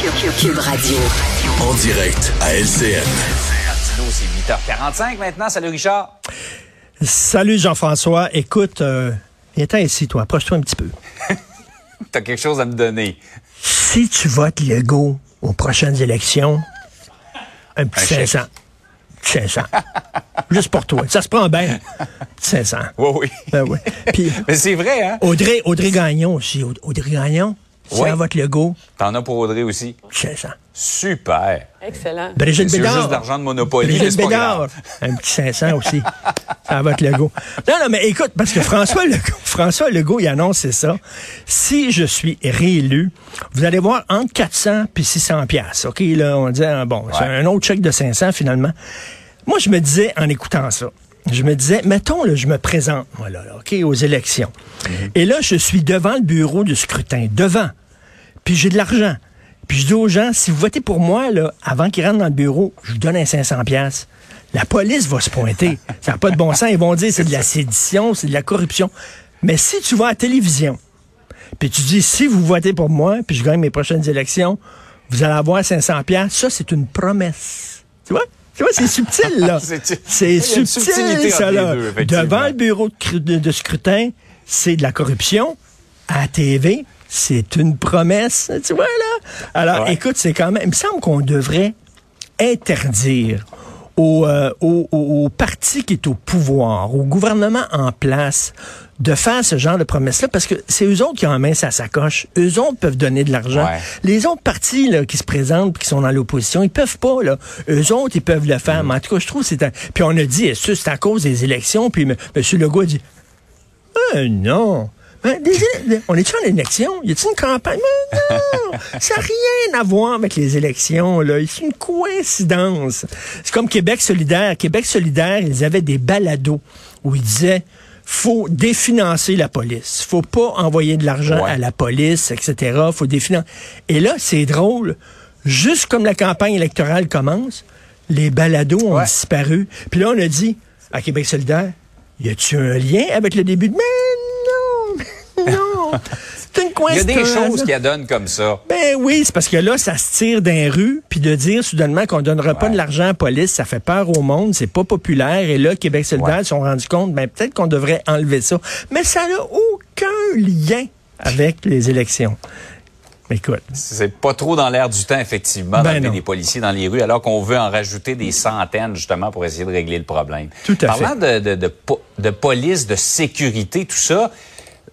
Cube Radio. En direct à LCN. C'est 8h45 maintenant. Salut Richard. Salut Jean-François. Écoute, euh, viens ici, toi. Approche-toi un petit peu. T'as quelque chose à me donner. Si tu votes Legault aux prochaines élections, un petit Un 500. 500. Juste pour toi. Ça se prend bien. 500. Oui, oui. Ben oui. Puis Mais c'est vrai, hein? Audrey, Audrey Gagnon aussi. Aud- Audrey Gagnon, si Oui. elle vote Legault, T'en as pour Audrey aussi. 500. Super. Excellent. Brigitte C'est Bédard. juste de l'argent de Monopoly, Brigitte c'est pas Bédard. grave. Un petit 500 aussi. Ça va être Legault. Non, non, mais écoute, parce que François Legault, François Legault, il annonce c'est ça. Si je suis réélu, vous allez voir entre 400 puis 600 pièces. OK, là, on dit, ah, bon, c'est un autre chèque de 500 finalement. Moi, je me disais, en écoutant ça, je me disais, mettons, là, je me présente, moi, là, là, OK, aux élections. Et là, je suis devant le bureau du scrutin, devant puis j'ai de l'argent. Puis je dis aux gens, si vous votez pour moi, là, avant qu'ils rentrent dans le bureau, je vous donne un 500 pièces. La police va se pointer. Ça n'a pas de bon sens. Ils vont dire c'est de la sédition, c'est de la corruption. Mais si tu vas à la télévision, puis tu dis, si vous votez pour moi, puis je gagne mes prochaines élections, vous allez avoir 500 pièces. Ça, c'est une promesse. Tu vois? Tu vois, c'est subtil, là. C'est- subtil, ça, là. deux. Devant le bureau de- de scrutin, c'est de la corruption. À la TV, c'est une promesse. Tu vois, là? Alors, Ouais. écoute, c'est quand même... Il me semble qu'on devrait interdire au, euh, au, au- au parti qui est au pouvoir, au gouvernement en place, de faire ce genre de promesses-là, parce que c'est eux autres qui ont en main sa sacoche. Eux autres peuvent donner de l'argent. Ouais. Les autres partis là, qui se présentent, qui sont dans l'opposition, ils peuvent pas. Là. Eux autres, ils peuvent le faire. Mais en tout cas, je trouve que c'est... un- Puis on a dit, est-ce que c'est à cause des élections? Puis M. Legault a dit, euh, non. Des éle- on est-tu en élection? Y a-t-il une campagne? Mais non! ça n'a rien à voir avec les élections, là. C'est une coïncidence. C'est comme Québec solidaire. Québec solidaire, ils avaient des balados où ils disaient faut définancer la police. Faut pas envoyer de l'argent Ouais. à la police, etc. Faut définancer. Et là, c'est drôle. Juste comme la campagne électorale commence, les balados ont Ouais. disparu. Puis là, on a dit, à Québec solidaire, y a-tu un lien avec le début de... Mais non! C'est une Il y a coïncidence. des choses qui adonnent comme ça. Ben oui, c'est parce que là, ça se tire d'un rue, puis de dire soudainement qu'on donnera pas de l'argent à la police, ça fait peur au monde, c'est pas populaire. Et là, Québec solidaire Ouais. se sont rendus compte, ben peut-être qu'on devrait enlever ça. Mais ça n'a aucun lien avec les élections. Écoute, C'est pas trop dans l'air du temps, effectivement, Ben des policiers dans les rues, alors qu'on veut en rajouter des centaines, justement, pour essayer de régler le problème. Tout à Parlant de, de, de police, de sécurité, tout ça,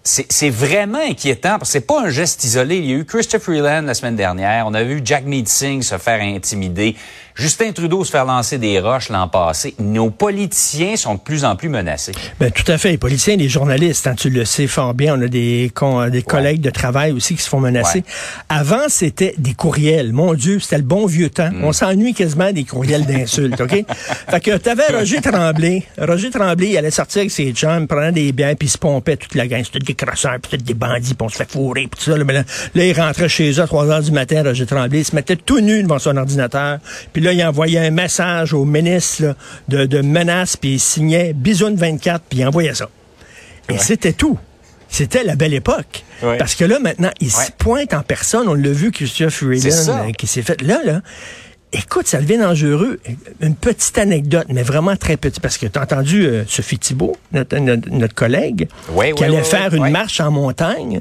c'est vraiment inquiétant, parce que c'est pas un geste isolé. Il y a eu Christopher Freeland la semaine dernière, on a vu Jack Singh se faire intimider, Justin Trudeau se faire lancer des roches l'an passé. Nos politiciens sont de plus en plus menacés. Ben, tout à fait. Les politiciens, les journalistes, hein, tu le sais fort bien. On a des, con- des collègues de travail aussi qui se font menacer. Ouais. Avant, c'était des courriels. Mon Dieu, c'était le bon vieux temps. Mm. On s'ennuie quasiment des courriels d'insultes, OK? fait que t'avais Roger Tremblay. Roger Tremblay, il allait sortir avec ses chums, prenant des biens, puis se pompait toute la gang. C'était des crasseurs, puis c'était des bandits, puis on se fait fourrer, puis tout ça. Là, il rentrait chez eux à 3 heures du matin, Roger Tremblay. Il se mettait tout nu devant son ordinateur. Puis là, il envoyait un message au ministre là, de, de menaces, puis il signait Bisoune 24, puis il envoyait ça. Et c'était tout. C'était la belle époque. Ouais. Parce que là, maintenant, il Ouais. se pointe en personne. On l'a vu, Christophe. Freeland, euh, qui s'est fait là, là. Écoute, ça devient dangereux. Une petite anecdote, mais vraiment très petite, parce que tu as entendu euh, Sophie Thibault, notre, notre, notre collègue, Oui, qui oui, allait oui, faire une marche en montagne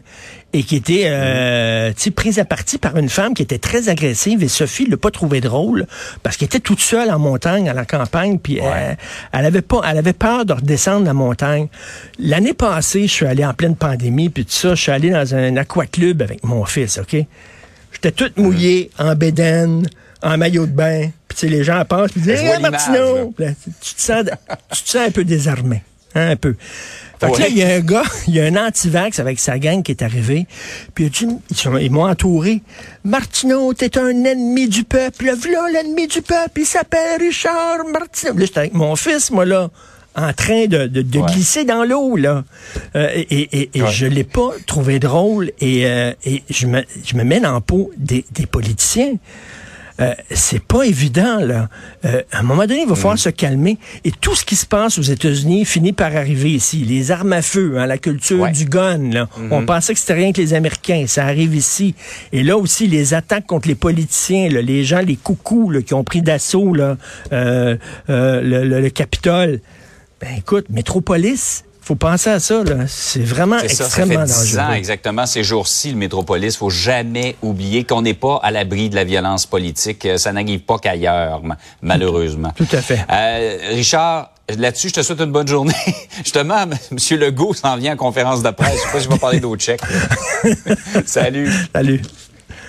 et qui était euh, sais, prise à partie par une femme qui était très agressive et Sophie l'a pas trouvé drôle parce qu'elle était toute seule en montagne, à la campagne, puis euh, elle avait pas, elle avait peur de redescendre la montagne. L'année passée, je suis allé en pleine pandémie, puis tout ça, je suis allé dans un aquaclub avec mon fils, OK? J'étais toute mouillée, en bédaine, en maillot de bain. Puis tu sais, les gens passent, puis disent Hey. Puis là, tu, te sens, tu te sens un peu désarmé. Hein, un peu. Fait que Ouais. là, il y a un gars, il y a un anti-vax avec sa gang qui est arrivé. Puis il a dit, ils, m'ont entouré. Martineau, t'es un ennemi du peuple. Voilà l'ennemi du peuple. Il s'appelle Richard Martineau. Là, j'étais avec mon fils, moi, là, en train de, de, de Ouais. glisser dans l'eau, là. Euh, et et, et, Ouais. je l'ai pas trouvé drôle. Et, euh, et je, me, je me mets dans la peau des, des politiciens. Euh, c'est pas évident, là. Euh, à un moment donné, il va falloir mm. se calmer. Et tout ce qui se passe aux États-Unis finit par arriver ici. Les armes à feu, hein, la culture du gun, là. Mm-hmm. On pensait que c'était rien que les Américains. Ça arrive ici. Et là aussi, les attaques contre les politiciens, là, les gens, les coucous là, qui ont pris d'assaut là, euh, le, le, le Capitole. Ben écoute, Métropolis, faut penser à ça. C'est vraiment extrêmement ça, fait dangereux. Ans exactement ces jours-ci, le métropolis. faut jamais oublier qu'on n'est pas à l'abri de la violence politique. Euh, ça n'arrive pas qu'ailleurs, malheureusement. Tout à fait. Euh, Richard, là-dessus, je te souhaite une bonne journée. Justement, M. Legault s'en vient en conférence de presse. Je sais pas si je vais parler d'autres chèques. Salut. Salut.